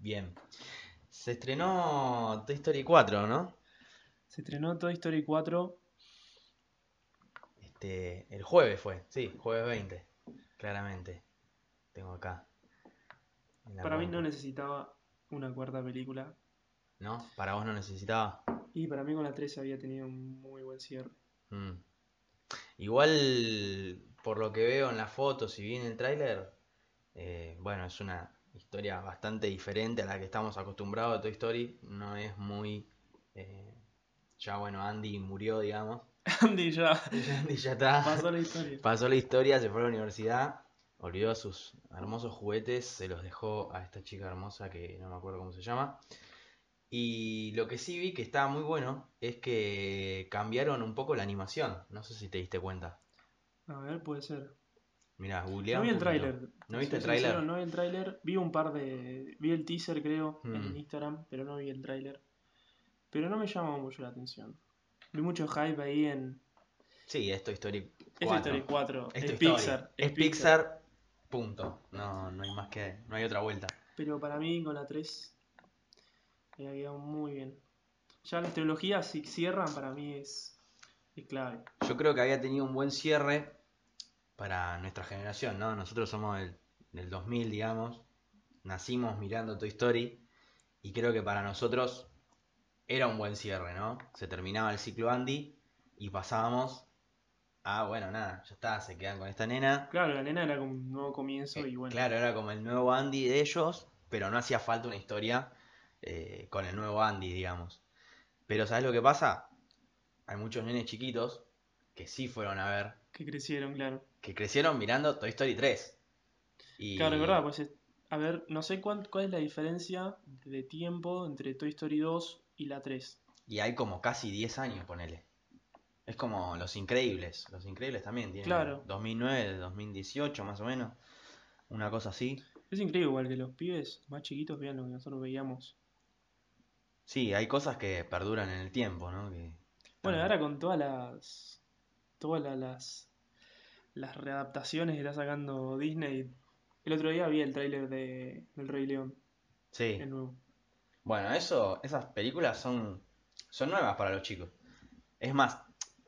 Bien. Se estrenó Toy Story 4, ¿no? Se estrenó Toy Story 4. Este, el jueves fue, sí, jueves 20, claramente. Tengo acá. Para mí no necesitaba una cuarta película. ¿No? ¿Para vos no necesitaba? Y para mí con la 3 había tenido un muy buen cierre. Mm. Igual, por lo que veo en las fotos y vi en el tráiler, eh, bueno, es una historia bastante diferente a la que estamos acostumbrados de Toy Story. No es muy... eh, ya bueno, Andy murió, digamos. Andy ya Andy ya está. pasó la historia. Pasó la historia, se fue a la universidad, olvidó sus hermosos juguetes, se los dejó a esta chica hermosa que no me acuerdo cómo se llama. Y lo que sí vi que estaba muy bueno es que cambiaron un poco la animación. No sé si te diste cuenta. A ver, puede ser. Mirá, No vi el tráiler. ¿No viste el tráiler? No vi el tráiler. Vi un par de... Vi el teaser, creo, Mm. en Instagram, pero no vi el tráiler. Pero no me llamó mucho la atención. Vi mucho hype ahí en... Sí, es Toy Story Es 4. Toy Story 4. Es Es, Story. Pixar. Es Pixar, punto. No, no hay más que... No hay otra vuelta. Pero para mí con la 3 me ha quedado muy bien. Ya las teologías si cierran para mí es, es clave. Yo creo que había tenido un buen cierre para nuestra generación, ¿no? Nosotros somos del, del 2000, digamos. Nacimos mirando Toy Story. Y creo que para nosotros era un buen cierre, ¿no? Se terminaba el ciclo Andy y pasábamos a, bueno, nada, ya está, se quedan con esta nena. Claro, la nena era como un nuevo comienzo y Eh, bueno. Claro, era como el nuevo Andy de ellos, pero no hacía falta una historia eh, con el nuevo Andy, digamos. Pero ¿sabes lo que pasa? Hay muchos nenes chiquitos que sí fueron a ver, Que crecieron, claro. Que crecieron mirando Toy Story 3. Y... Claro, es verdad, pues es- a ver, no sé cuán- cuál es la diferencia de tiempo entre Toy Story 2 y la 3. Y hay como casi 10 años, ponele. Es como Los Increíbles. Los Increíbles también tienen Claro. 2009, 2018 más o menos. Una cosa así. Es increíble igual que los pibes más chiquitos vean lo que nosotros veíamos. Sí, hay cosas que perduran en el tiempo, ¿no? Que Bueno, ahora con todas las. Todas la- las. Las readaptaciones que está sacando Disney. El otro día vi el tráiler de El Rey León, Sí. el nuevo. Bueno, eso, esas películas son, son nuevas para los chicos. Es más,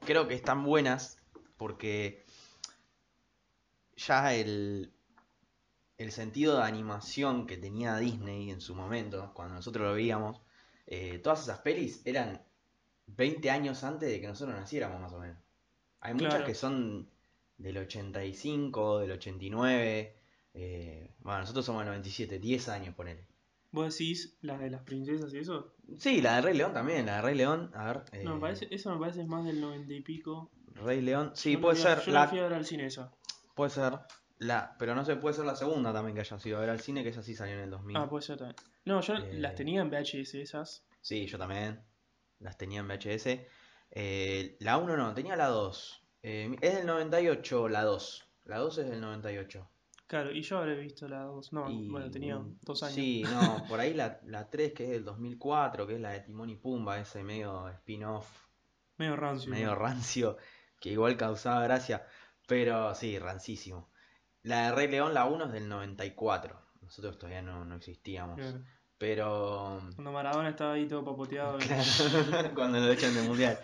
creo que están buenas porque ya el, el sentido de animación que tenía Disney en su momento, cuando nosotros lo veíamos, eh, todas esas pelis eran 20 años antes de que nosotros naciéramos más o menos. Hay muchas Claro. que son del 85, del 89. eh, bueno, nosotros somos del 97, 10 años, ponele. ¿Vos decís las de las princesas y eso? Sí, la de Rey León también, la de Rey León, a ver. No, eh, me parece, eso me parece más del 90 y pico. Rey León, sí, Yo puede ser, Yo la la, fui a ver al cine esa. puede ser, la, pero no sé, puede ser la segunda también que haya sido a ver al cine, que esa sí salió en el 2000. Ah, puede ser también. No, yo Eh, las tenía en VHS esas. Sí, yo también, las tenía en VHS. Eh, la 1 no, tenía la 2. Eh, es del 98 la 2, la 2 es del 98. Claro, y yo habré visto la 2. No, Y, bueno, tenía dos años. Sí, no, por ahí la, la 3 que es del 2004, que es la de Timón y Pumba, ese medio spin-off Medio rancio. medio rancio, que igual causaba gracia, pero sí, rancísimo. La de Rey León, la 1 es del 94, nosotros todavía no, no existíamos, Claro. pero Cuando Maradona estaba ahí todo papoteado. Claro, cuando lo echan del mundial.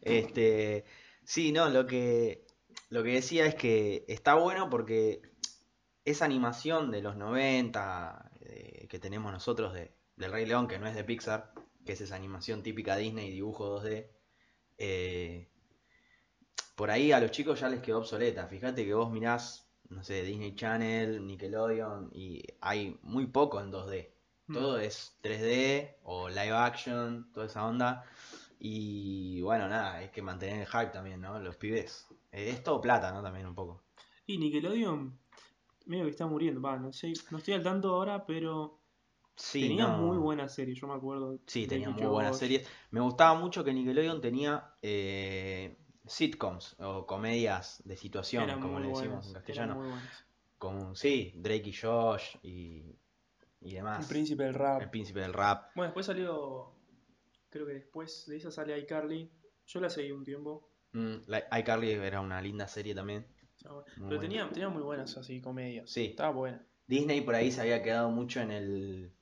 Este, sí, no, lo que, lo que decía es que está bueno porque esa animación de los 90 eh, que tenemos nosotros de, del Rey León, que no es de Pixar, que es esa animación típica Disney, dibujo 2D, eh, por ahí a los chicos ya les quedó obsoleta. Fíjate que vos mirás, no sé, Disney Channel, Nickelodeon, y hay muy poco en 2D. Mm. Todo es 3D o live action, toda esa onda. Y bueno, nada, hay que mantener el hype también, ¿no? Los pibes. Eh, es todo plata, ¿no? También un poco. Y Nickelodeon, medio que está muriendo. Va, no sé, no estoy al tanto ahora, pero Sí, tenía no. muy buenas series, yo me acuerdo. Sí, tenía muy buenas series. Me gustaba mucho que Nickelodeon tenía eh, sitcoms o comedias de situación, Eran como le decimos buenas, en castellano. muy buenas. Con, sí, Drake y Josh y, y demás. El príncipe del rap. El príncipe del rap. Bueno, después salió. Creo que después de esa sale iCarly. Yo la seguí un tiempo. Mm, la- iCarly era una linda serie también. Pero buena. tenía, tenía muy buenas así comedias. Sí. Estaba buena. Disney por ahí se había quedado mucho en el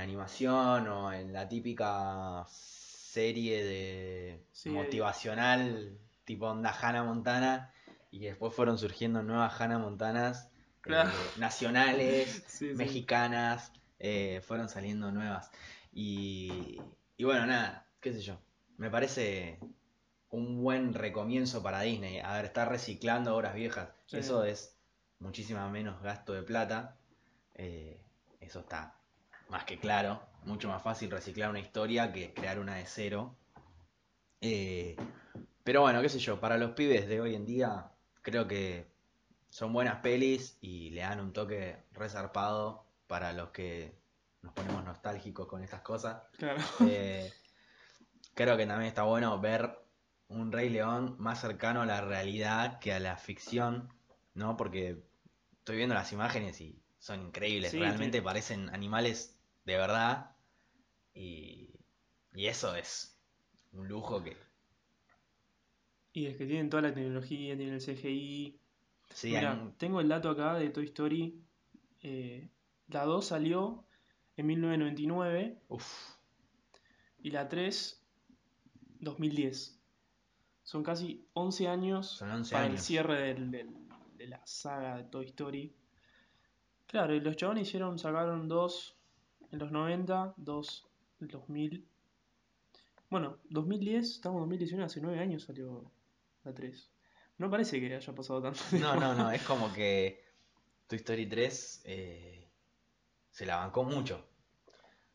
animación o en la típica serie de Sí, motivacional tipo onda Hannah Montana y después fueron surgiendo nuevas Hannah Montanas eh, nacionales, Sí, sí. mexicanas, eh, fueron saliendo nuevas. Y, y bueno, nada, qué sé yo. Me parece un buen recomienzo para Disney. A ver, estar reciclando obras viejas. Sí. Eso es muchísima menos gasto de plata. Eh, eso está más que claro. Mucho más fácil reciclar una historia que crear una de cero. Eh, pero bueno, qué sé yo, para los pibes de hoy en día, creo que son buenas pelis y le dan un toque resarpado para los que nos ponemos nostálgicos con estas cosas. Claro. Eh, creo que también está bueno ver un Rey León más cercano a la realidad que a la ficción, ¿no? Porque estoy viendo las imágenes y son increíbles, Sí, realmente sí. parecen animales de verdad y, y eso es un lujo que... Y es que tienen toda la tecnología, tienen el CGI. Sí, Mira, hay- tengo el dato acá de Toy Story. eh, la 2 salió en 1999 uf, y la 3 2010. Son casi 11 años Son 11 para el cierre del- del- de la saga de Toy Story. Claro, y los chabones hicieron, sacaron dos en los 90, dos en 2000. Bueno, 2010, estamos en 2019, hace 9 años salió la 3. No parece que haya pasado tanto No, no, tiempo. no, es como que Toy Story 3 eh, se la bancó mucho.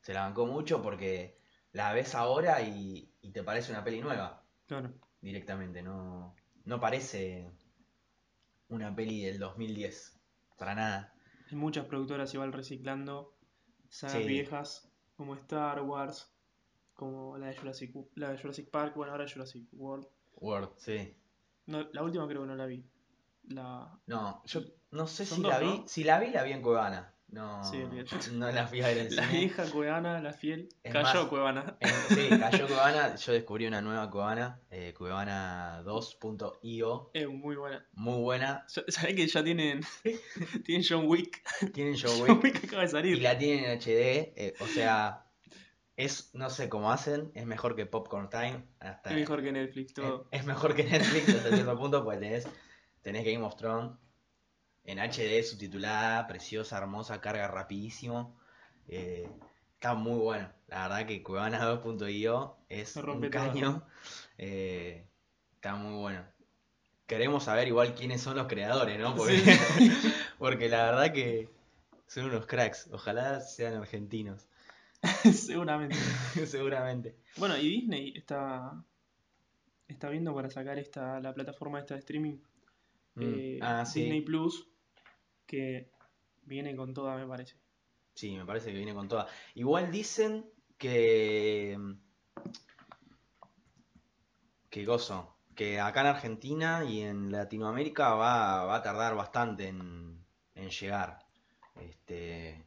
Se la bancó mucho porque la ves ahora y, y te parece una peli nueva Claro. directamente. No, no parece una peli del 2010. Para nada. Y muchas productoras igual reciclando sagas Sí. viejas como Star Wars, como la de Jurassic, la de Jurassic Park, bueno, ahora Jurassic World. Word, sí. No, la última creo que no la vi. La... No, yo no sé si dos, la vi. ¿no? Si la vi, la vi en Cuevana. No, Sí, no la fui a ver en La cine. vieja Cuevana, la fiel, Es cayó más, Cuevana. En- sí, cayó Cuevana. Yo descubrí una nueva Cuevana. eh, Cuevana 2.io. Es muy buena. Muy buena. ¿Sabés que ya tienen, tienen John Wick? Tienen John John Wick Wick acaba de y salir. la tienen en HD. eh, o sea, es no sé cómo hacen. Es mejor que Popcorn Time. Hasta, Es mejor que Netflix, todo. es, es mejor que Netflix hasta cierto punto. Pues tenés, tenés Game of Thrones en HD subtitulada, preciosa, hermosa, carga rapidísimo. eh, está muy bueno. La verdad que Cuevana 2.io es un caño. eh, está muy bueno. Queremos saber igual quiénes son los creadores, ¿no? Porque, Sí. porque la verdad que son unos cracks. Ojalá sean argentinos. Seguramente. Seguramente. Bueno, y Disney está, está viendo para sacar esta, la plataforma esta de streaming, Mm, eh, ah, sí. Disney Plus, viene con toda, me parece. Sí, me parece que viene con toda. Igual dicen que. Que gozo. Que acá en Argentina y en Latinoamérica va, va a tardar bastante en, en llegar. Este.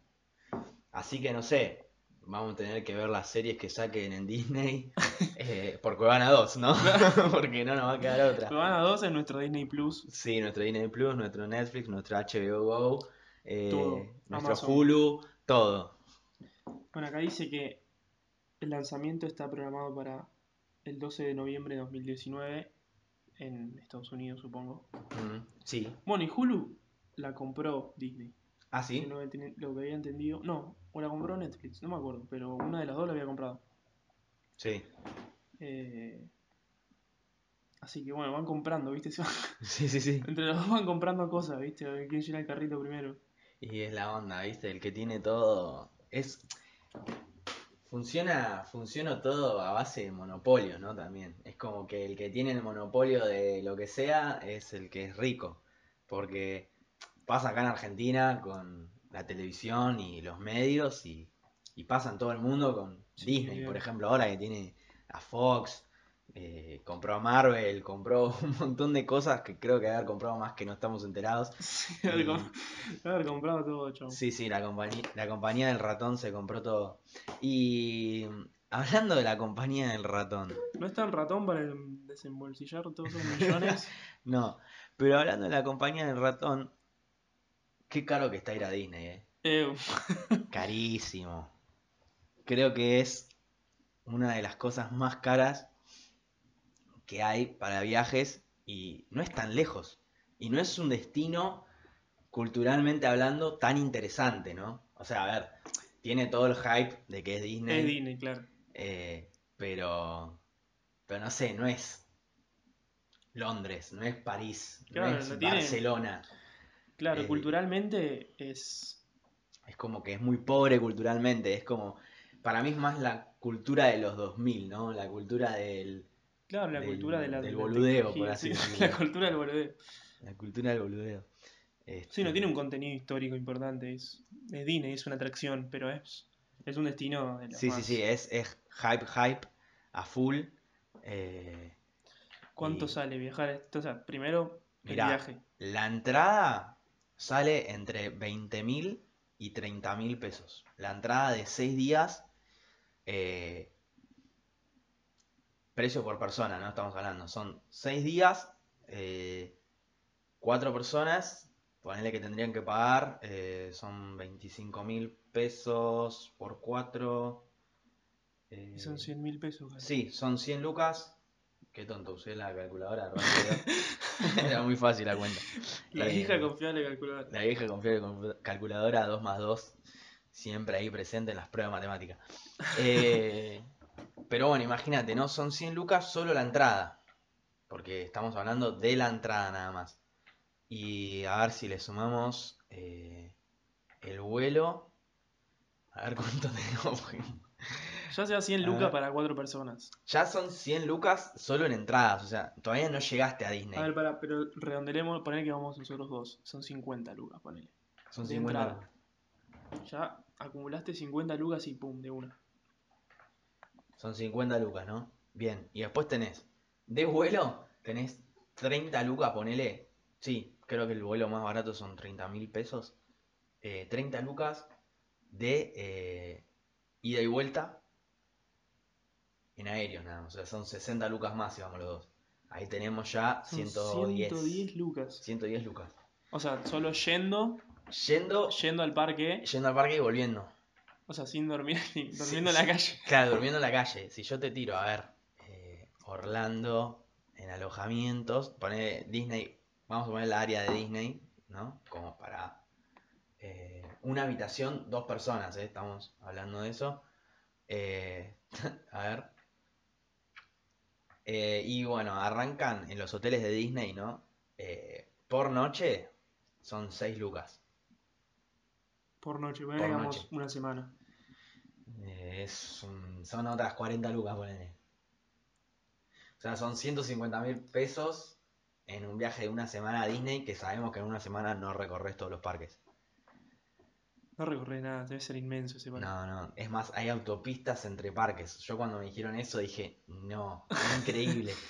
Así que no sé. Vamos a tener que ver las series que saquen en Disney. eh, por Cuevana 2, ¿no? Porque no nos va a quedar otra. Cuevana 2 en nuestro Disney Plus. Sí, nuestro Disney Plus, nuestro Netflix, nuestro HBO Go, eh, nuestro Amazon. Hulu, todo. Bueno, acá dice que el lanzamiento está programado para el 12 de noviembre de 2019 en Estados Unidos, supongo. Mm, sí. Bueno, y Hulu la compró Disney. Ah, sí. Lo que, lo que había entendido. No, o la compró Netflix, no me acuerdo, pero una de las dos la había comprado. Sí. Eh, así que bueno, van comprando, ¿viste? Sí, sí, sí. Entre los dos van comprando cosas, ¿viste? A ver quién llena el carrito primero. Y es la onda, ¿viste? El que tiene todo. Es. Funciona, funciona todo a base de monopolio, ¿no? También. Es como que el que tiene el monopolio de lo que sea es el que es rico. Porque pasa acá en Argentina con la televisión y los medios y, y pasa en todo el mundo con Sí, Disney, bien. por ejemplo, ahora que tiene a Fox, eh, compró a Marvel, compró un montón de cosas que creo que haber comprado más que no estamos enterados. Sí, haber, com- haber comprado todo, chavo. Sí, sí, la compañía, la compañía del ratón se compró todo. Y hablando de la compañía del ratón, ¿No está el ratón para desembolsillar todos esos millones? no, pero hablando de la compañía del ratón, qué caro que está ir a Disney, eh. Eh, Carísimo. creo que es una de las cosas más caras que hay para viajes y no es tan lejos. Y no es un destino, culturalmente hablando, tan interesante, ¿no? O sea, a ver, tiene todo el hype de que es Disney. Es Disney, claro. eh, pero, pero no sé, no es Londres, no es París, Claro, no es no tiene- Barcelona. Claro, Eh, culturalmente es. Es como que es muy pobre culturalmente, es como, para mí es más la cultura de los 2000, ¿no? La cultura del, Claro, la del- cultura de la, del boludeo, por así sí, decirlo. La cultura del boludeo. la cultura del boludeo. Sí, no Este, tiene un contenido histórico importante. Es, es Disney, es una atracción, pero es, es un destino de Sí, sí, más- sí, es, es hype, hype, a full. eh, ¿Cuánto y- sale viajar? O sea, primero el Mirá, viaje. La entrada sale entre 20 mil y 30 mil pesos. La entrada de 6 días, eh, precio por persona, ¿no? Estamos hablando. Son 6 días, 4 personas, ponele que tendrían que pagar, eh, son 25 mil pesos por 4. Y son 100 mil pesos. casi. Sí, son 100 lucas. Qué tonto, usé la calculadora. Era muy fácil la cuenta. La Eh, hija confiable calculadora. La vieja confiable con calculadora 2 más 2, siempre ahí presente en las pruebas matemáticas. Eh, pero bueno, imagínate, ¿no? Son 100 lucas solo la entrada. Porque estamos hablando de la entrada nada más. Y a ver si le sumamos eh, el vuelo. A ver cuánto tenemos. Ya sea 100 A lucas para cuatro personas. Ya son 100 lucas solo en entradas. O sea, todavía no llegaste a Disney. A ver, para, pero redondelemos, poner que vamos nosotros dos. Son 50 lucas, ponele. son de 50 entrada. Ya acumulaste 50 lucas y pum, de una. Son 50 lucas, ¿no? Bien, y después tenés, de vuelo, tenés 30 lucas, ponele. Sí, creo que el vuelo más barato son 30 mil pesos. Eh, 30 lucas de eh, ida y vuelta en aéreo, nada más. O sea, son 60 lucas más si vamos los dos. Ahí tenemos ya Son 110. 110 lucas. 110 lucas. O sea, solo yendo, Yendo, yendo al parque, yendo al parque y volviendo. o sea, sin dormir, durmiendo en la sí. calle. Claro, durmiendo en la calle. Si yo te tiro, a ver, eh, Orlando, en alojamientos, poner Disney, vamos a poner la área de Disney, ¿no? Como para una habitación, dos personas, ¿eh? Estamos hablando de eso. Eh, a ver. Eh, y bueno, arrancan en los hoteles de Disney, ¿no? Por noche son 6 lucas. Por noche, bueno, Por digamos noche. una semana. Es un- son otras 40 lucas, ponele. O sea, son 150 mil pesos en un viaje de una semana a Disney que sabemos que en una semana no recorres todos los parques. No recorre nada, debe ser inmenso ese parque. No, no. Es más, hay autopistas entre parques. Yo cuando me dijeron eso dije, no, increíble.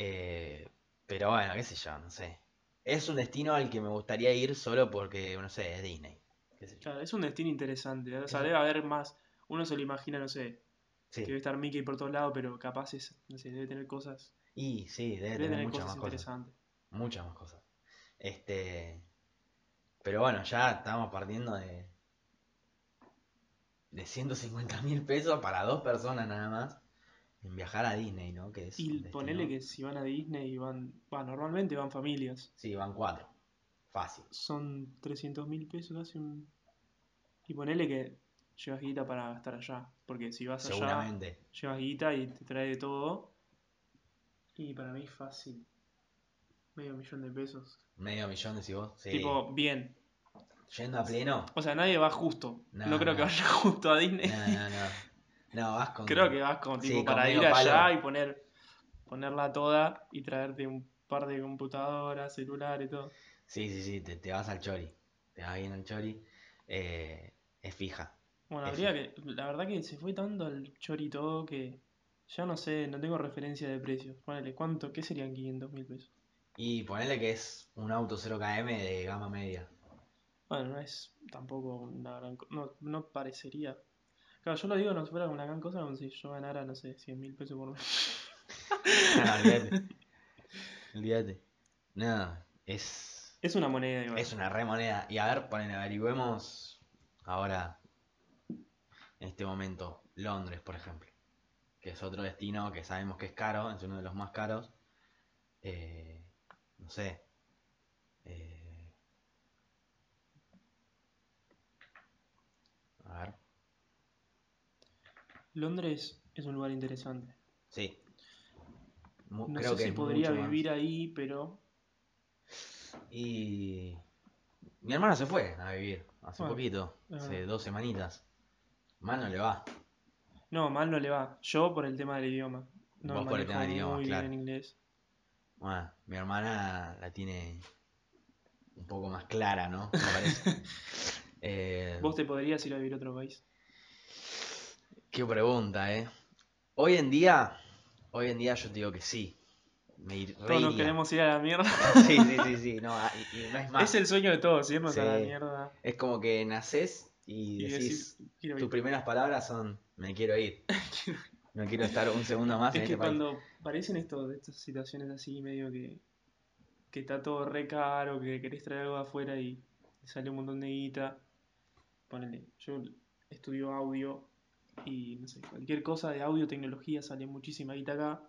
Eh, pero bueno, qué sé yo, no sé. Es un destino al que me gustaría ir solo porque, no sé, es Disney. Qué sé yo. Claro, es un destino interesante. O sea, debe haber más. Uno se lo imagina, no sé, Sí. que debe estar Mickey por todos lados, pero capaz es, no sé, debe tener cosas. Y sí, debe, Debe tener tener muchas cosas más cosas. Muchas más cosas. Este. Pero bueno, ya estamos partiendo de. De 150 mil pesos para dos personas nada más. En viajar a Disney, ¿no? Que es Y ponele que si van a Disney van, va, normalmente van familias. Sí, van cuatro. Fácil. Son 300 mil pesos casi un... Y ponele que llevas guita para gastar allá. Porque si vas allá, Seguramente. llevas guita y te trae de todo. Y para mí fácil. Medio millón de pesos. Medio millón decís vos. Sí. Tipo, bien. Yendo a pleno. O sea, nadie va justo. No, No, creo que vaya justo a Disney. No, no, no. No, vas con. Creo que vas Sí, tipo con para ir allá palo. y poner ponerla toda y traerte un par de computadoras, celular y todo. Sí, sí, sí. Te, te vas al chori. Te vas bien al chori. Eh, es fija. Bueno, Eso. habría que. La verdad que se fue tanto al chori todo que ya no sé, no tengo referencia de precios. Ponele, ¿cuánto? ¿Qué serían 500 mil pesos? Y ponerle que es un auto 0KM de gama media. Bueno, no es tampoco una gran cosa. No, no parecería. Claro, yo lo digo, no fuera una gran cosa como si yo ganara, no sé, 100 mil pesos por mes. No, olvídate. Olvídate. No, es, Es una moneda igual. es una re moneda. Y a ver, ponen, averigüemos ahora en este momento Londres, por ejemplo, que es otro destino que sabemos que es caro, es uno de los más caros. Eh, no sé. eh, a ver, Londres es un lugar interesante. sí. No creo sé que si podría más. vivir ahí, pero Y mi hermana se fue a vivir hace Bueno, poquito, hace dos semanitas. Mal no le va. no, mal no le va. Yo por el tema del idioma. No Vos por el tema del idioma, muy claro. bien en inglés. Bueno, mi hermana la tiene un poco más clara, ¿no? Me parece. Eh, ¿Vos te podrías ir a vivir a otro país? Qué pregunta, ¿eh? Hoy en día, hoy en día yo te digo que sí. Me Todos nos queremos ir a la mierda. Sí, sí, sí, sí. No, y, y no es más. Es el sueño de todos, irnos a la Sí. mierda. Es como que nacés y, Y decís, tus primeras palabras son, me quiero ir. No quiero estar un segundo más en Es que este país. cuando parecen esto, estas situaciones así, medio que, que está todo re caro, que querés traer algo de afuera y sale un montón de guita. Ponele, yo estudio audio y no sé, cualquier cosa de audio, tecnología, sale muchísima guita acá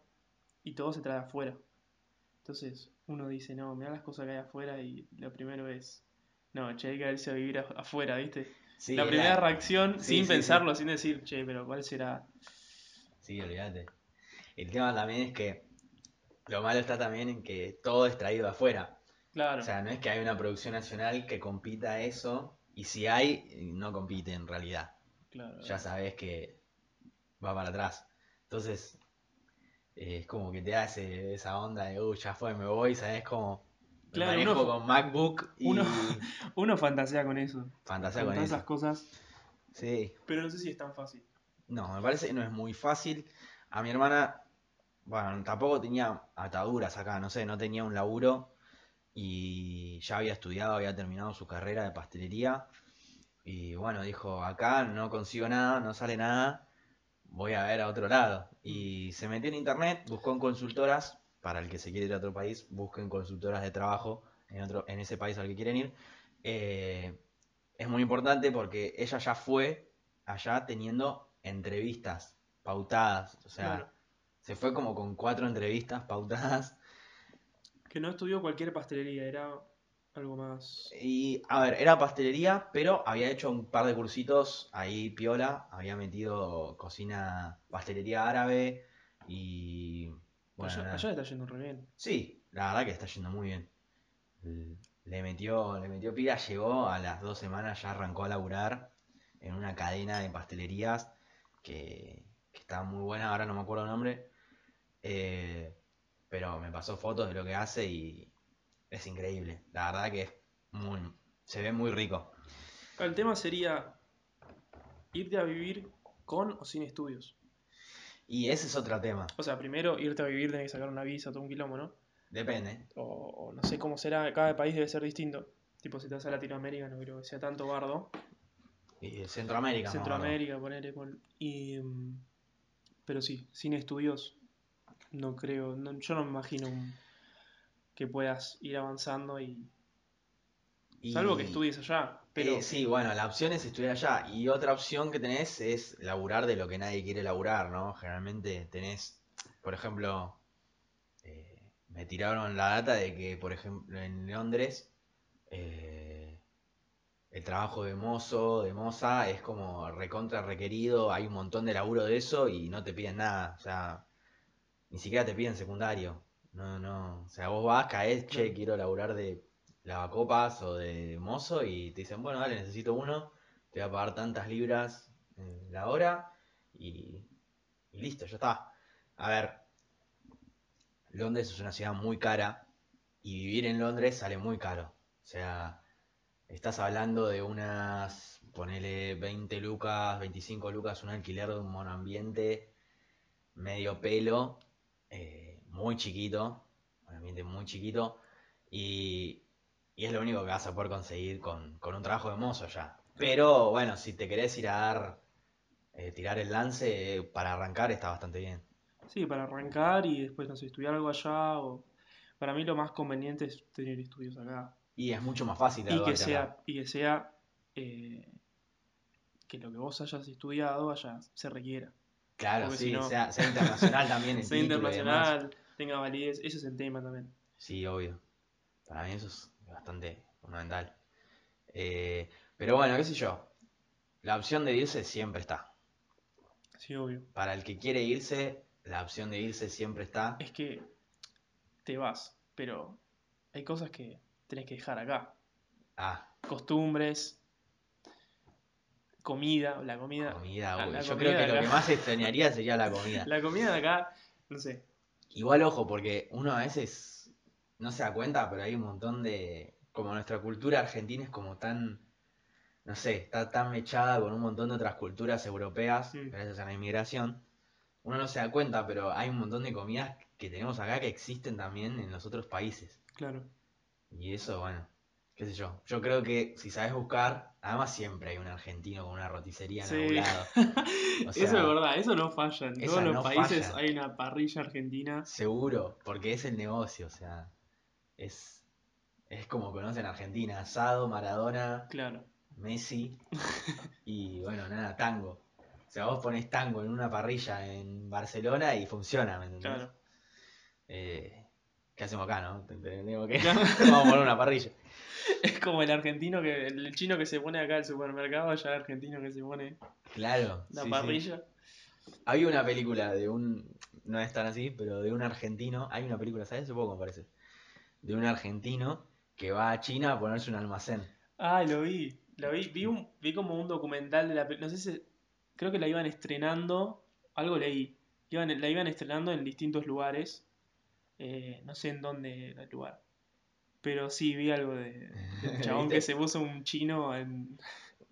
y todo se trae afuera. Entonces uno dice, no, mira las cosas que hay afuera y lo primero es, no, che, hay que irse a vivir afuera, ¿viste? Sí, la primera reacción, sí, sin sí, pensarlo, sin decir, che, pero ¿cuál será? Sí, olvídate. El tema también es que lo malo está también en que todo es traído afuera. Claro, O sea, no es que hay una producción nacional que compita eso, y si hay, no compite en realidad. Claro. Ya sabes que va para atrás. Entonces, eh, es como que te da ese- esa onda de, uy, ya fue, me voy, ¿sabes? Como me Claro, manejo uno- con MacBook y uno- Uno fantasea con eso, fantasía con con esas cosas, Sí, pero no sé si es tan fácil. no, me parece que no es muy fácil. A mi hermana, bueno, tampoco tenía ataduras acá, no sé, no tenía un laburo y ya había estudiado, había terminado su carrera de pastelería y bueno, dijo, acá no consigo nada, no sale nada, voy a ver a otro lado. Y se metió en internet, buscó en consultoras, para el que se quiere ir a otro país, busquen consultoras de trabajo en, otro, en ese país al que quieren ir. Eh, es muy importante porque ella ya fue allá teniendo entrevistas pautadas, o sea, Claro. se fue como con cuatro entrevistas pautadas. Que no estudió cualquier pastelería, era algo más... Y, a ver, era pastelería, pero había hecho un par de cursitos ahí piola, había metido cocina, pastelería árabe y... Bueno, allá, allá está yendo re bien. Sí, la verdad que está yendo muy bien. Le metió, le metió pila, llegó a las dos semanas, ya arrancó a laburar en una cadena de pastelerías que, que está muy buena, ahora no me acuerdo el nombre. Eh, pero me pasó fotos de lo que hace y es increíble. La verdad que es muy, se ve muy rico. El tema sería irte a vivir con o sin estudios. Y ese es otro tema. O sea, primero irte a vivir tenés que sacar una visa, todo un quilombo, ¿no? Depende. O, o no sé cómo será, cada país debe ser distinto. Tipo, si te vas a Latinoamérica no creo que sea tanto bardo. Y Centroamérica. Centroamérica, ponele. pon- Y, mm, pero sí, sin estudios, no creo. no- yo no me imagino un- que puedas ir avanzando y. Y- Salvo que estudies allá. Pero Eh, sí, bueno, la opción es estudiar allá. Y otra opción que tenés es laburar de lo que nadie quiere laburar, ¿no? Generalmente tenés, por ejemplo, eh, me tiraron la data de que, por ejemplo, en Londres, eh, el trabajo de mozo, de moza, es como recontra requerido, hay un montón de laburo de eso y no te piden nada. O sea, ni siquiera te piden secundario. No, no. O sea, vos vas, caes, che, quiero laburar de lavacopas o de mozo y te dicen, bueno, dale, necesito uno, te voy a pagar tantas libras en la hora y, y listo, ya está. A ver, Londres es una ciudad muy cara y vivir en Londres sale muy caro. O sea, estás hablando de unas, ponele 20 lucas, 25 lucas, un alquiler de un monoambiente medio pelo, eh, muy chiquito, un ambiente muy chiquito, y, y es lo único que vas a poder conseguir con, con un trabajo de mozo ya. Pero bueno, si te querés ir a dar, eh, tirar el lance, eh, para arrancar está bastante bien. sí, para arrancar y después, no sé, estudiar algo allá. O... Para mí lo más conveniente es tener estudios acá. Y es mucho más fácil Y que acá. sea, y que sea eh, que lo que vos hayas estudiado haya, se requiera. Claro, Porque sí, si no- sea, sea internacional también el Sea internacional, tenga validez, ese es el tema también. Sí, obvio. Para mí eso es bastante fundamental. Eh, pero bueno, qué sé yo. La opción de irse siempre está. Sí, obvio. Para el que quiere irse, la opción de irse siempre está. Es que te vas, pero hay cosas que tenés que dejar acá. Ah, Costumbres, comida, la comida. comida, la- Yo comida creo que lo que más extrañaría sería la comida. La comida de acá, no sé. Igual ojo, porque uno a veces no se da cuenta, pero hay un montón de... Como nuestra cultura argentina es como tan... No sé, está tan mechada con un montón de otras culturas europeas, Mm. gracias a la inmigración. Uno no se da cuenta, pero hay un montón de comidas que tenemos acá que existen también en los otros países. Claro. Y eso, bueno, qué sé yo. Yo creo que si sabes buscar, además siempre hay un argentino con una roticería en Sí. algún lado. O eso es verdad, eso no falla. En todos los no países falla. hay una parrilla argentina. Seguro, porque es el negocio, o sea, es, es como conocen Argentina, asado, Maradona, Claro. Messi y bueno, nada, tango. O sea, vos pones tango en una parrilla en Barcelona y funciona, ¿me entendés? Claro. Eh, ¿Qué hacemos acá, no? Te- te- Tengo que... Vamos a poner una parrilla. Es como el argentino que, el chino que se pone acá al supermercado, allá el argentino que se pone Claro. la sí, sí. parrilla. Había una película de un. No es tan así, pero de un argentino. Hay una película, ¿sabes? Hace poco me parece. De un argentino que va a China a ponerse un almacén. Ah, lo vi. Lo vi. Vi, un, vi como un documental de la película. No sé si. Creo que la iban estrenando. Algo leí. Iban, la iban estrenando en distintos lugares. Eh, no sé en dónde era el lugar. Pero sí, vi algo de, del chabón que se puso un chino en,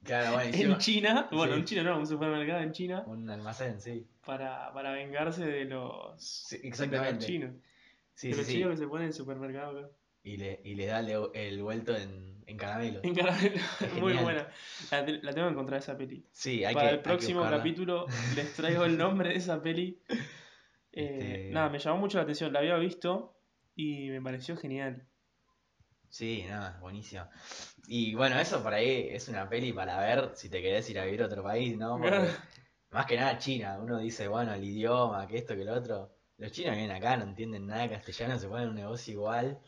Claro, bueno, en encima- China. Bueno, Sí. un chino no, un supermercado en China. Un almacén, sí. Para, para vengarse de los, Sí, de los exactamente. chinos. Sí, de los chinos que se ponen en el supermercado acá. Y le, y le da el, el vuelto en, en caramelo. En caramelo. Muy buena. La, la tengo que encontrar esa peli. Sí, hay Para que. el hay que próximo capítulo les traigo el nombre de esa peli. Eh, Este- Nada, me llamó mucho la atención. La había visto y me pareció genial. Sí, nada, buenísimo. Y bueno, eso por ahí es una peli para ver si te querés ir a vivir a otro país, ¿no? Porque más que nada China, uno dice, bueno, el idioma, que esto, que lo otro. Los chinos vienen acá, no entienden nada de castellano, se ponen un negocio igual.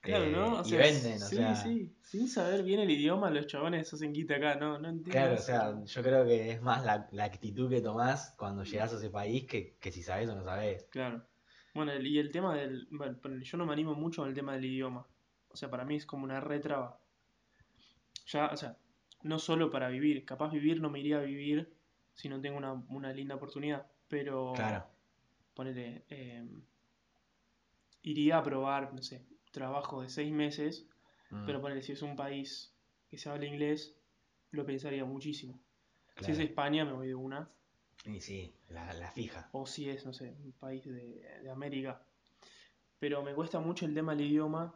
Claro, eh, ¿no? O y sea, venden, o sea. sí. Sin saber bien el idioma, los chabones hacen quita acá. No, no entiendo. Claro, o sea, yo creo que es más la, la actitud que tomás cuando llegás a ese país que, que si sabés o no sabés. Claro. Bueno, y el tema del. Bueno, yo no me animo mucho con el tema del idioma. O sea, para mí es como una retraba. Ya, o sea, no solo para vivir. Capaz vivir no me iría a vivir si no tengo una, una linda oportunidad. Pero. Claro. Ponele. eh, iría a probar, no sé, trabajo de seis meses. Mm, Pero ponele, si es un país que se habla inglés, lo pensaría muchísimo. Si es España, me voy de una. Y sí, la, la fija. O si es, no sé, un país de, de América. Pero me cuesta mucho el tema del idioma.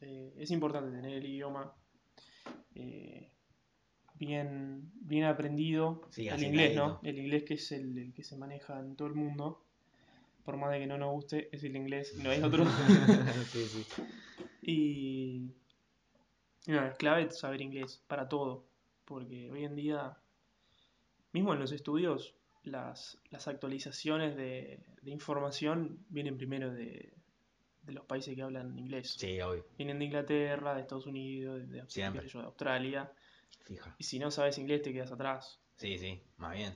Eh, es importante tener el idioma eh, bien, bien aprendido. Sí, el inglés, ¿no? El inglés que es el, el que se maneja en todo el mundo. Por más de que no nos guste, es el inglés, no hay otro. sí, sí. Y, es clave saber inglés para todo, porque hoy en día, mismo en los estudios, las, las actualizaciones de, de información vienen primero de, de los países que hablan inglés. Sí, obvio. Vienen de Inglaterra, de Estados Unidos, de, Siempre. yo, de Australia. Fija. Y si no sabes inglés te quedas atrás. Sí, sí, más bien.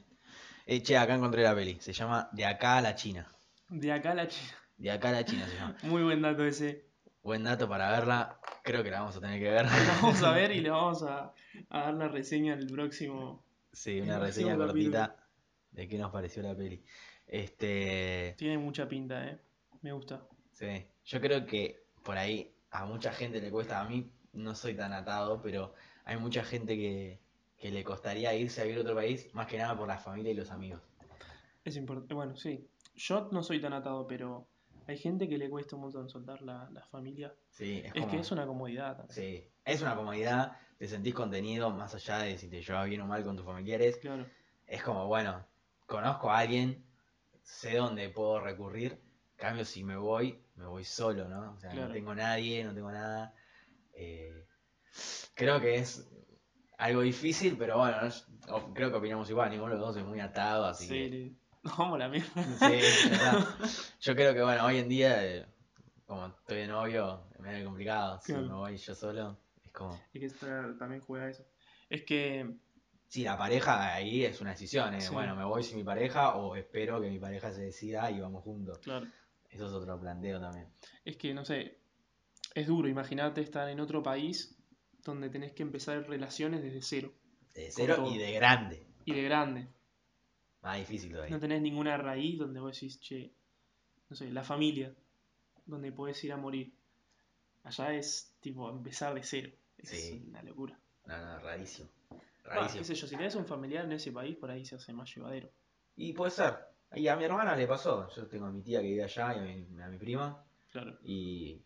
Eh, che, acá encontré la peli. Se llama De acá a la China. De acá a la China. De acá a la China se llama. Muy buen dato ese. Buen dato para verla. Creo que la vamos a tener que ver. La vamos a ver y le vamos a, a dar la reseña el próximo. Sí, una reseña capítulo. cortita de qué nos pareció la peli. Este, Tiene mucha pinta, ¿eh? Me gusta. Sí, yo creo que por ahí a mucha gente le cuesta, a mí no soy tan atado, pero hay mucha gente que, que le costaría irse a vivir a otro país, más que nada por la familia y los amigos. Es importante. Bueno, sí. Yo no soy tan atado, pero hay gente que le cuesta un montón soltar la, la familia. Sí, es, Es como, que es una comodidad también. sí, es una comodidad, te sentís contenido más allá de si te llevas bien o mal con tus familiares. Claro. Es como, bueno, conozco a alguien, sé dónde puedo recurrir. Cambio, si me voy, me voy solo, ¿no? O sea, Claro. no tengo nadie, no tengo nada. Eh, creo que es algo difícil, pero bueno, o- creo que opinamos igual, ninguno de los dos es muy atado, así Sí, que... vamos la mierda. Sí. Yo creo que, bueno, hoy en día, eh, como estoy de novio, es medio complicado. Si Claro. me voy yo solo, es como. Es que también juega eso. Es que, Sí, la pareja ahí es una decisión. ¿eh? Sí. Bueno, me voy sin mi pareja o espero que mi pareja se decida y vamos juntos. claro, Eso es otro planteo también. es que, no sé, es duro imaginarte estar en otro país donde tenés que empezar relaciones desde cero De cero y de grande. y de grande. Más difícil todavía. No tenés ninguna raíz donde vos decís, che, no sé, la familia, donde podés ir a morir. Allá es tipo empezar de cero. Es Sí. una locura. No, no, rarísimo. Rarísimo. qué sé yo, si tenés un familiar en ese país, por ahí se hace más llevadero. Y puede ser. Y a mi hermana le pasó. Yo tengo a mi tía que vive allá y a mi, a mi prima. Claro. Y,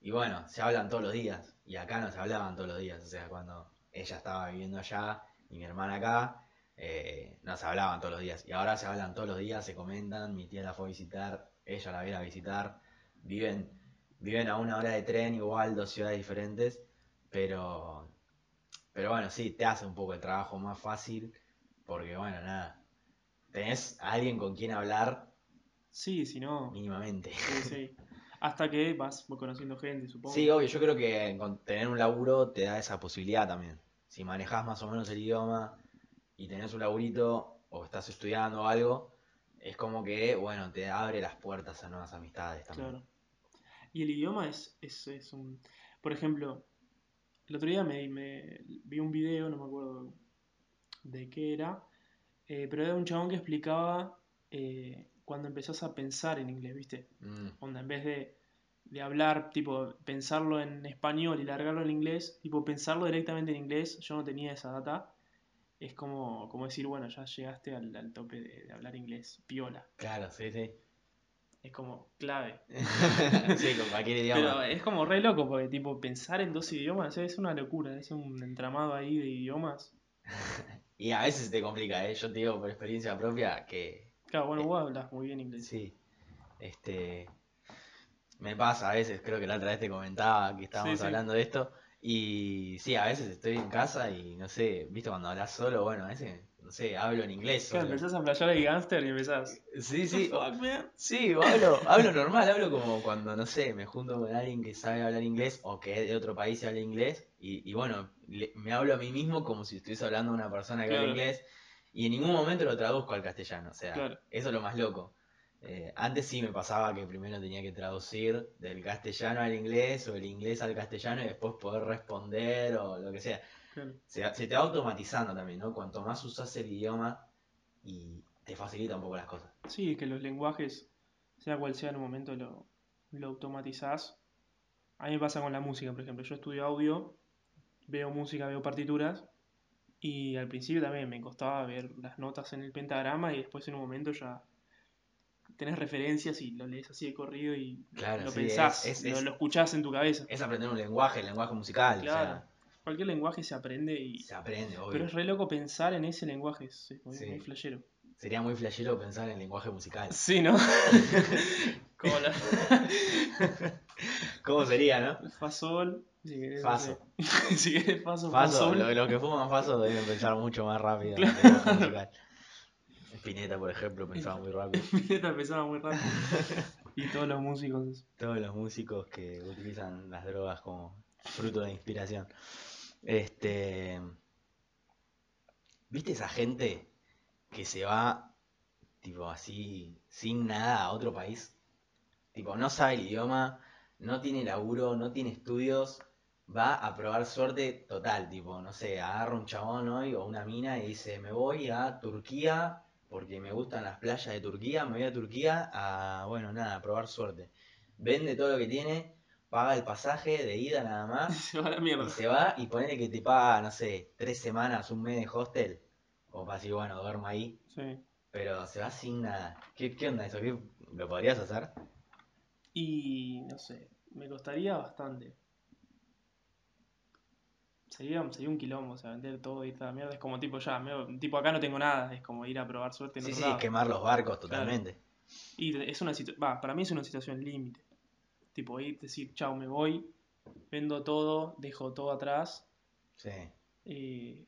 y bueno, se hablan todos los días. Y acá no se hablaban todos los días. O sea, cuando ella estaba viviendo allá y mi hermana acá, eh, no se hablaban todos los días. Y ahora se hablan todos los días, se comentan. Mi tía la fue a visitar, ella la viene a visitar. Viven, viven a una hora de tren, igual, dos ciudades diferentes. Pero, pero bueno, sí, te hace un poco el trabajo más fácil. Porque bueno, nada. Tenés a alguien con quien hablar Sí, si no, mínimamente. sí, sí. Hasta que vas conociendo gente, supongo. Sí, obvio, yo creo que con tener un laburo te da esa posibilidad también. Si manejás más o menos el idioma y tenés un laburito o estás estudiando algo, es como que, bueno, te abre las puertas a nuevas amistades también. Claro. Y el idioma es, es, es un... Por ejemplo, el otro día me, me vi un video, no me acuerdo de qué era, eh, pero era un chabón que explicaba eh, cuando empezás a pensar en inglés, ¿viste? Mm, Onda, en vez de, de hablar, tipo, pensarlo en español y largarlo en inglés, tipo, pensarlo directamente en inglés, yo no tenía esa data. Es como, como decir, bueno, ya llegaste al, al tope de, de hablar inglés, piola. claro, sí, sí. Es como clave. sí, con cualquier Pero es como re loco, porque tipo, pensar en dos idiomas es una locura, es un entramado ahí de idiomas. Y a veces te complica, ¿eh? Yo te digo por experiencia propia que Claro, bueno, vos hablas muy bien inglés. Sí, este, me pasa a veces, creo que la otra vez te comentaba que estábamos Sí, sí. hablando de esto, y sí, a veces estoy en casa y no sé, viste cuando hablas solo, bueno, a veces, no sé, hablo en inglés Claro, solo. empezás a flashear el gangster y empezás. Sí, sí, o- Fuck, man. sí, o hablo, hablo normal, hablo como cuando, no sé, me junto con alguien que sabe hablar inglés o que es de otro país y habla inglés, y, y bueno, le- me hablo a mí mismo como si estuviese hablando a una persona que habla Claro. inglés, y en ningún momento lo traduzco al castellano, o sea, Claro. eso es lo más loco. Eh, antes sí me pasaba que primero tenía que traducir del castellano al inglés o el inglés al castellano y después poder responder o lo que sea. Claro. Se, se te va automatizando también, ¿no? Cuanto más usas el idioma y te facilita un poco las cosas. Sí, que los lenguajes, sea cual sea en un momento, lo, lo automatizás. A mí me pasa con la música, por ejemplo. Yo estudio audio, veo música, veo partituras. Y al principio también me costaba ver las notas en el pentagrama y después en un momento ya tenés referencias y lo lees así de corrido y Claro, lo sí, pensás, es- es- lo, es- lo escuchás en tu cabeza. Es aprender un lenguaje, el lenguaje musical, Claro. Cualquier lenguaje se aprende y... se aprende, obvio. Pero es re loco pensar en ese lenguaje, es, muy, Sí. muy flashero. Sería muy flashero pensar en lenguaje musical. Sí, ¿no? Como la... ¿Cómo sería, no? Fa sol, si querés, Faso. si querés faso, fa Faso, sol. lo- los que fuman Faso deben pensar mucho más rápido en el Claro. lenguaje musical. Spinetta, por ejemplo, pensaba muy rápido. Pineta empezaba muy rápido. y todos los músicos. Todos los músicos que utilizan las drogas como fruto de inspiración. Este. ¿Viste esa gente que se va, tipo así, sin nada a otro país? Tipo, no sabe el idioma, no tiene laburo, no tiene estudios, va a probar suerte total. Tipo, no sé, agarra un chabón hoy o una mina y dice: Me voy a Turquía porque me gustan las playas de Turquía, me voy a Turquía a, bueno, nada, a probar suerte. Vende todo lo que tiene, paga el pasaje de ida nada más Se va a la mierda. y se va y ponele que te paga, no sé, tres semanas, un mes de hostel, como para decir, bueno, duermo ahí, Sí. pero se va sin nada. ¿Qué, qué onda eso? ¿Qué- ¿Lo podrías hacer? Y no sé, me costaría bastante. Sería, sería un quilombo, o sea, vender todo y toda mierda. Es como tipo ya, tipo acá no tengo nada, es como ir a probar suerte en Sí, otro sí, lado. quemar los barcos totalmente. Y es una situación, va, para mí es una situación límite. Tipo, ir, decir, chao, me voy, vendo todo, dejo todo atrás. Sí. eh,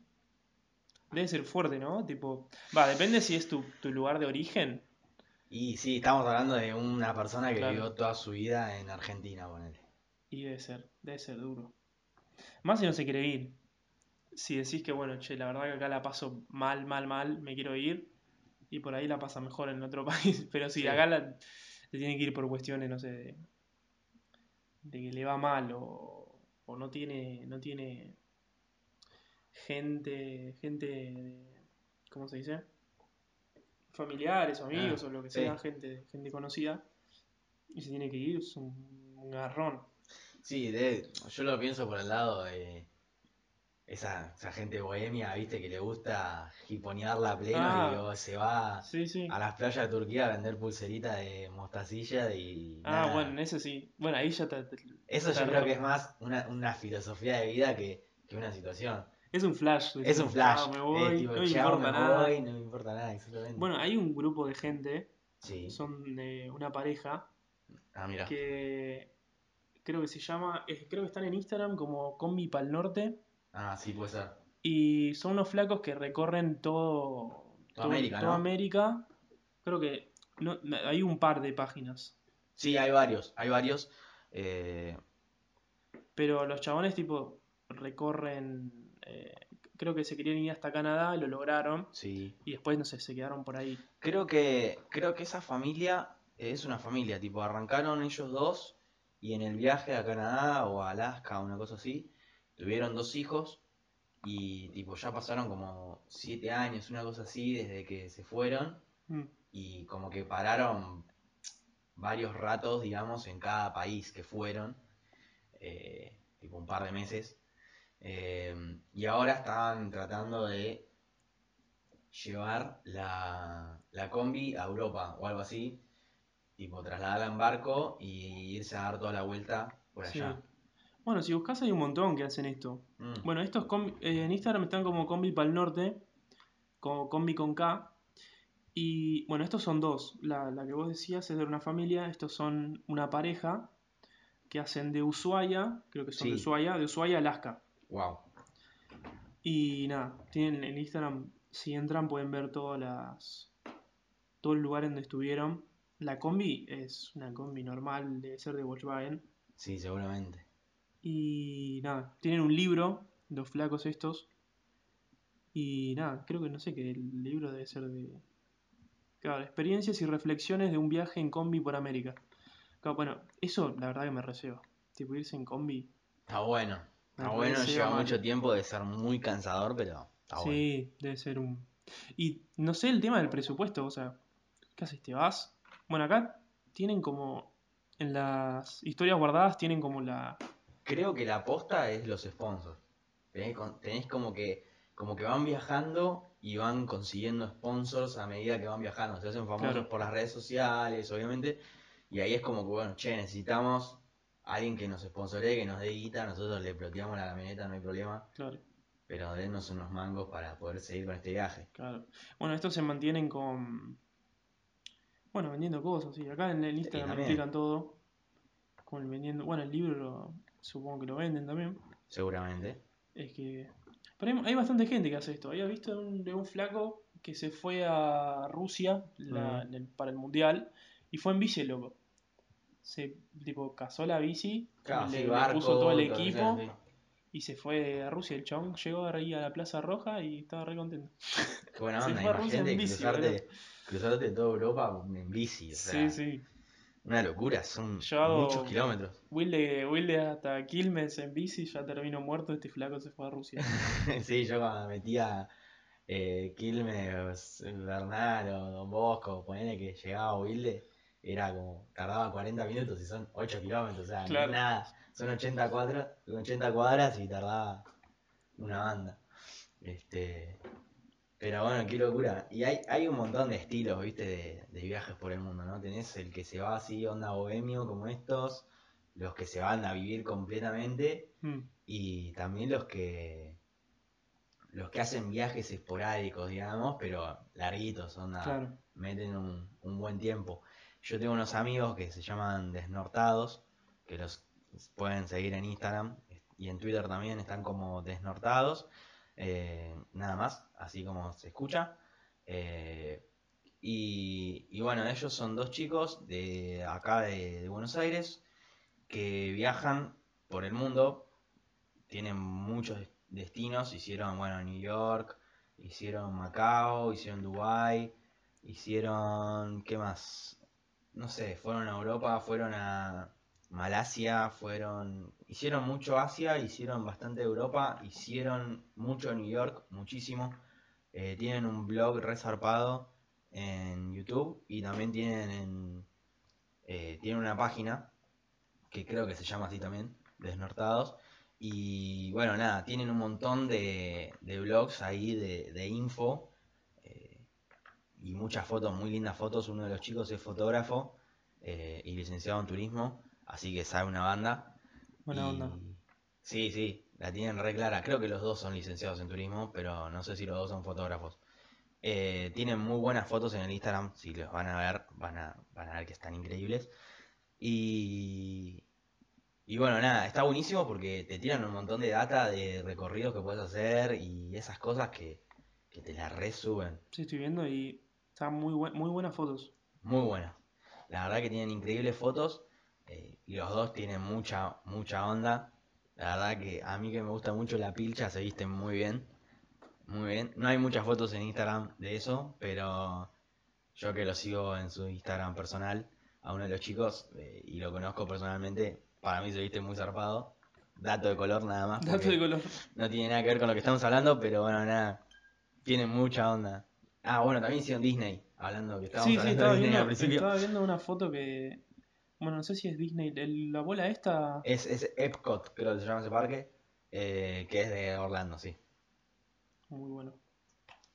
Debe ser fuerte, ¿no? Tipo, va, depende si es tu, tu lugar de origen. Y sí, estamos hablando de una persona que Claro. vivió toda su vida en Argentina, ponele. Y debe ser, debe ser duro. Más si no se quiere ir. Si decís que, bueno, che, la verdad que acá la paso mal, mal, mal, me quiero ir. Y por ahí la pasa mejor en otro país. Pero si Sí. acá la, se tiene que ir por cuestiones, no sé, de, de que le va mal o, o no tiene, no tiene gente, gente, ¿cómo se dice? Familiares o amigos Ah, o lo que sí. sea, gente, gente conocida. Y se tiene que ir, es un, un garrón. Sí, de- yo lo pienso por el lado de esa, esa gente bohemia, viste, que le gusta hiponearla a pleno y Ah. o se va Sí, sí. a las playas de Turquía a vender pulseritas de mostacilla y Ah, nada. bueno, en ese sí. Bueno, ahí ya te, te- Eso te yo creo re- que es más una, una filosofía de vida que, que una situación. Es un flash. Es un flash. "Chao, me es tipo, no me "Chao, importa me nada. voy, no me importa nada, exactamente. Bueno, hay un grupo de gente, sí. son de una pareja, Ah, mira. que creo que se llama, creo que están en Instagram como Combi Pal Norte, Ah, sí, puede ser. y son unos flacos que recorren todo, Toda América, toda ¿no? América. Creo que no, hay un par de páginas, Sí, hay varios, hay varios. Eh, pero los chabones tipo recorren, eh, creo que se querían ir hasta Canadá, lo lograron, sí. y después, no sé, se quedaron por ahí. Creo que, creo que esa familia es una familia, tipo, arrancaron ellos dos y en el viaje a Canadá o a Alaska, una cosa así, tuvieron dos hijos y tipo ya pasaron como siete años, una cosa así, desde que se fueron. Mm, y como que pararon varios ratos, digamos, en cada país que fueron, eh, tipo un par de meses, eh, y ahora estaban tratando de llevar la, la combi a Europa o algo así, tipo trasladarla en barco y irse a dar toda la vuelta por sí. Bueno, si buscas hay un montón que hacen esto. Mm, Bueno, estos combi- eh, en Instagram están como Combi Pal Norte, como Combi con K. Y bueno, estos son dos. La, la que vos decías es de una familia, estos son una pareja que hacen de Ushuaia, creo que son de. Ushuaia, de Ushuaia Alaska. wow. Y nada, tienen en Instagram, si entran pueden ver todas las todo el lugar donde estuvieron. La combi es una combi normal, debe ser de Volkswagen. Sí, seguramente. Y nada, tienen un libro, los flacos estos. Y nada, creo que no sé que el libro debe ser de. Claro, experiencias y reflexiones de un viaje en combi por América. Claro, bueno, eso la verdad que me receba. Tipo, irse en combi. Está bueno. Me Está bueno, lleva mal. mucho tiempo de ser muy cansador, pero está bueno. sí, debe ser un. Y no sé el tema del presupuesto, o sea, ¿qué haces? ¿Te vas? Bueno, acá tienen como. En las historias guardadas tienen como la. Creo que la aposta es los sponsors. Tenés, como que como que van viajando y van consiguiendo sponsors a medida que van viajando. Se hacen famosos Claro. por las redes sociales, obviamente. Y ahí es como que, bueno, che, necesitamos a alguien que nos sponsoree, que nos dé guita. Nosotros le ploteamos la camioneta, no hay problema. Claro. Pero denos unos mangos para poder seguir con este viaje. Claro. Bueno, estos se mantienen con. Bueno, vendiendo cosas, sí. Acá en el Instagram también. explican todo. Con el vendiendo. Bueno, el libro lo- supongo que lo venden también. Seguramente. Es que. Pero hay, hay bastante gente que hace esto. Había visto de un, de un flaco que se fue a Rusia la- Mm. en el- para el mundial y fue en bici, loco. Se, tipo, cazó la bici, Claro, le, sí, le barco, puso todo el equipo sí. y se fue a Rusia. El chabón llegó ahí a la Plaza Roja y estaba re contento. Qué buena Se onda, fue a Rusia en imagínate bici, cruzarte, cruzarte toda Europa en bici. O sea, Sí, sí. Una locura, son Yo hago- muchos kilómetros. Wilde, Wilde hasta Quilmes en bici, ya terminó muerto, este flaco se fue a Rusia. sí, yo cuando metía eh, Quilmes, Bernal o Don Bosco, ponele que llegaba Wilde, era como, tardaba 40 minutos y son 8 kilómetros, o sea, no es Claro. nada. Son 80 cuadras, 80 cuadras y tardaba una banda. Este, pero bueno, qué locura. Y hay, hay un montón de estilos, viste, de, de viajes por el mundo, ¿no? Tenés el que se va así, onda bohemio, como estos, los que se van a vivir completamente, Mm, y también los que los que hacen viajes esporádicos, digamos, pero larguitos, onda, claro. meten un, un buen tiempo. Yo tengo unos amigos que se llaman Desnortados, que los pueden seguir en Instagram y en Twitter también están como Desnortados. Eh, nada más, así como se escucha. Eh, y, bueno, ellos son dos chicos de acá de, de Buenos Aires que viajan por el mundo, tienen muchos destinos, hicieron, bueno, New York, hicieron Macao, hicieron Dubai, hicieron, ¿qué más? No sé, fueron a Europa, fueron a Malasia, fueron, hicieron mucho Asia, hicieron bastante Europa, hicieron mucho New York, muchísimo. Eh, tienen un blog resarpado en YouTube y también tienen en, eh, tienen una página que creo que se llama así también, Desnortados. Y bueno, nada, tienen un montón de, blogs ahí de, info eh, y muchas fotos, muy lindas fotos. Uno de los chicos es fotógrafo y licenciado en turismo, así que sabe una banda. Buena Y- onda. Sí, sí, la tienen re clara. Creo que los dos son licenciados en turismo, pero no sé si los dos son fotógrafos. Eh, tienen muy buenas fotos en el Instagram, si los van a ver, van a, van a ver que están increíbles. Y, y bueno, nada, está buenísimo porque te tiran un montón de data de recorridos que puedes hacer y esas cosas que, que te las resuben. Sí, estoy viendo y están muy, buen- muy buenas fotos. Muy buenas. La verdad que tienen increíbles fotos y los dos tienen mucha, mucha onda. La verdad que a mí que me gusta mucho la pilcha se visten muy bien. Muy bien. No hay muchas fotos en Instagram de eso, pero yo que lo sigo en su Instagram personal, a uno de los chicos, eh, y lo conozco personalmente, para mí se viste muy zarpado. Dato de color nada más. Dato de color. no tiene nada que ver con lo que estamos hablando, pero bueno, nada. Tiene mucha onda. Ah, bueno, también hicieron Disney, hablando que estábamos Sí, sí, hablando estaba de Disney viendo, al principio. estaba viendo una foto que. Bueno, no sé si es Disney. el- la bola esta. Es, es Epcot, creo que se llama ese parque, eh, que es de Orlando, sí. Muy bueno.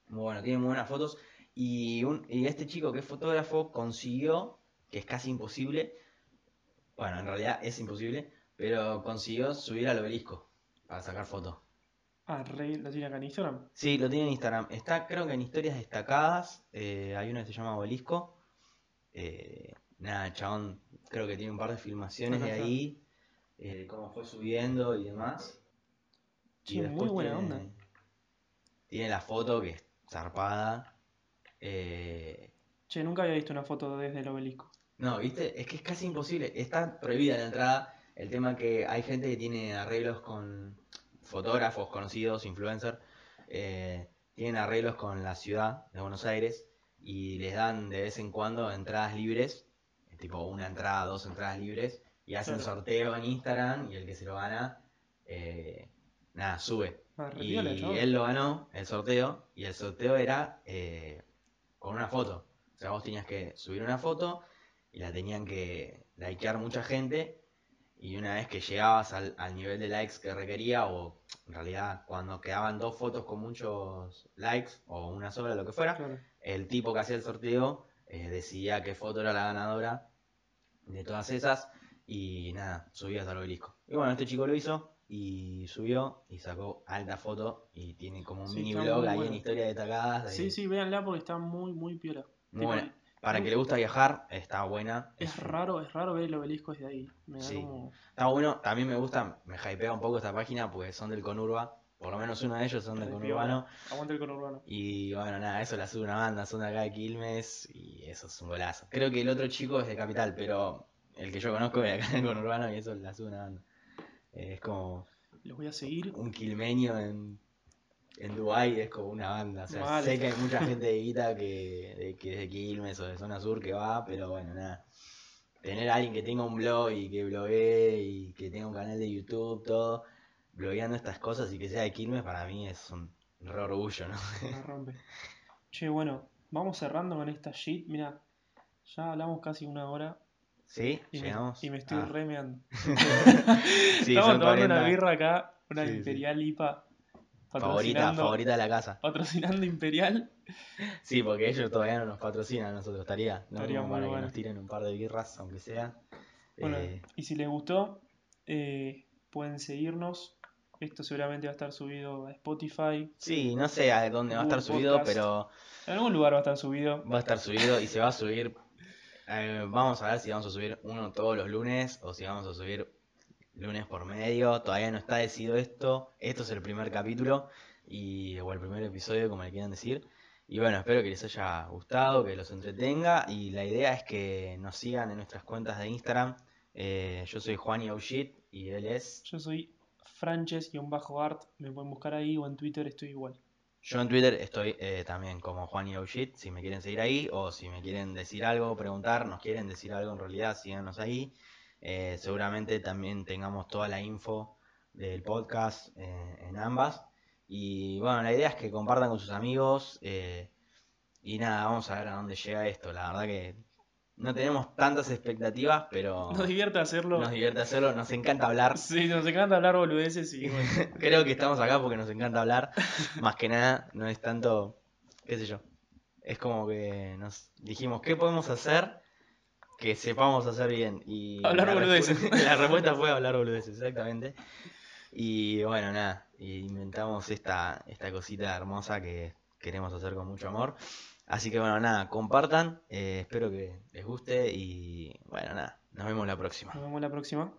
Muy bueno, tiene muy buenas fotos. Y, un, y este chico que es fotógrafo consiguió, que es casi imposible, bueno, en realidad es imposible, pero consiguió subir al obelisco para sacar fotos. Ah, Rey la tiene acá en Instagram. Sí, lo tiene en Instagram. Está, creo que en historias destacadas. eh, hay una que se llama Obelisco. Eh, nada, el chabón, creo que tiene un par de filmaciones de ahí. eh, cómo fue subiendo y demás. Sí, muy buena onda. Tiene la foto que es zarpada. eh, Che, nunca había visto una foto desde el obelisco. no, viste, es que es casi imposible. Está prohibida la entrada. El tema que hay gente que tiene arreglos con fotógrafos conocidos, influencers, eh, tienen arreglos con la ciudad de Buenos Aires y les dan de vez en cuando entradas libres, tipo una entrada, dos entradas libres, y hacen Claro. sorteo en Instagram y el que se lo gana, eh, nada, sube. Ah, Y él lo ganó, el sorteo, y el sorteo era eh, con una foto. O sea, vos tenías que subir una foto y la tenían que likear mucha gente. Y una vez que llegabas al, al nivel de likes que requería, o en realidad cuando quedaban dos fotos con muchos likes, o una sola, lo que fuera, Claro. el tipo que hacía el sorteo eh, decidía qué foto era la ganadora de todas esas. Y nada, subías al obelisco. Y bueno, este chico lo hizo y subió y sacó alta foto y tiene como un Sí, mini blog ahí bueno. en historias destacadas. de- Sí, sí, véanla porque está muy, muy piola. Muy buena. Para que le gusta viajar, está buena. Es raro, es raro ver el obelisco desde ahí. Me da Sí. como. Está bueno, también me gusta, me hypea un poco esta página porque son del Conurba. Por lo menos uno de ellos son del Re Conurbano. Aguanta el conurbano. Y bueno, nada, eso la sube una banda, son de acá de Quilmes y eso es un golazo. Creo que el otro chico es de Capital, pero el que yo conozco es de acá del Conurbano y eso la sube una banda. Eh, es como Los voy a seguir. un quilmeño en, en Dubái, es como una banda. O sea, sé que hay mucha gente de Guita que, de, que es de Quilmes o de zona sur que va, pero bueno, nada. Tener a alguien que tenga un blog y que bloguee y que tenga un canal de YouTube, todo, blogueando estas cosas y que sea de Quilmes, para mí es un re orgullo, ¿no? La rompe. Che, bueno, vamos cerrando con esta shit. Mira, ya hablamos casi una hora ¿Sí? y me, ¿Llegamos? y me estoy Ah. remeando. Sí, Estamos tomando una 40. birra acá, una Sí, sí. Imperial IPA. Favorita, favorita de la casa. patrocinando Imperial. Sí, porque ellos todavía no nos patrocinan a nosotros, estaría. ¿no? Estaría muy para bueno. que nos tiren un par de birras, aunque sea. Bueno, Eh, y si les gustó, eh, pueden seguirnos. Esto seguramente va a estar subido a Spotify. sí, no sé a dónde va a estar subido, Podcast. pero En algún lugar va a estar subido. va a estar subido y se va a subir. eh, vamos a ver si vamos a subir uno todos los lunes o si vamos a subir lunes por medio. Todavía no está decidido esto. Esto es el primer capítulo. y, o el primer episodio, como le quieran decir. Y bueno, espero que les haya gustado, que los entretenga. Y la idea es que nos sigan en nuestras cuentas de Instagram. Eh, yo soy Juan Shit y él es. Yo soy Franches-art. Me pueden buscar ahí o en Twitter estoy igual. Yo en Twitter estoy eh, también como Juan Shit. Si me quieren seguir ahí o si me quieren decir algo, preguntar, nos quieren decir algo en realidad, síganos ahí. Eh, seguramente también tengamos toda la info del podcast en ambas. Y bueno, la idea es que compartan con sus amigos. Eh, y nada, vamos a ver a dónde llega esto. La verdad que no tenemos tantas expectativas, pero. Nos divierte hacerlo. Nos divierte hacerlo, nos encanta hablar. Sí, nos encanta hablar boludeces y Creo que estamos acá porque nos encanta hablar. Más que nada, no es tanto. qué sé yo. Es como que nos dijimos, ¿qué podemos hacer que sepamos hacer bien? Y hablar boludeces. La respuesta fue hablar boludeces, exactamente. Y bueno, nada, inventamos esta, esta cosita hermosa que queremos hacer con mucho amor. Así que bueno, nada, compartan, eh, espero que les guste y bueno, nada, nos vemos la próxima. Nos vemos la próxima.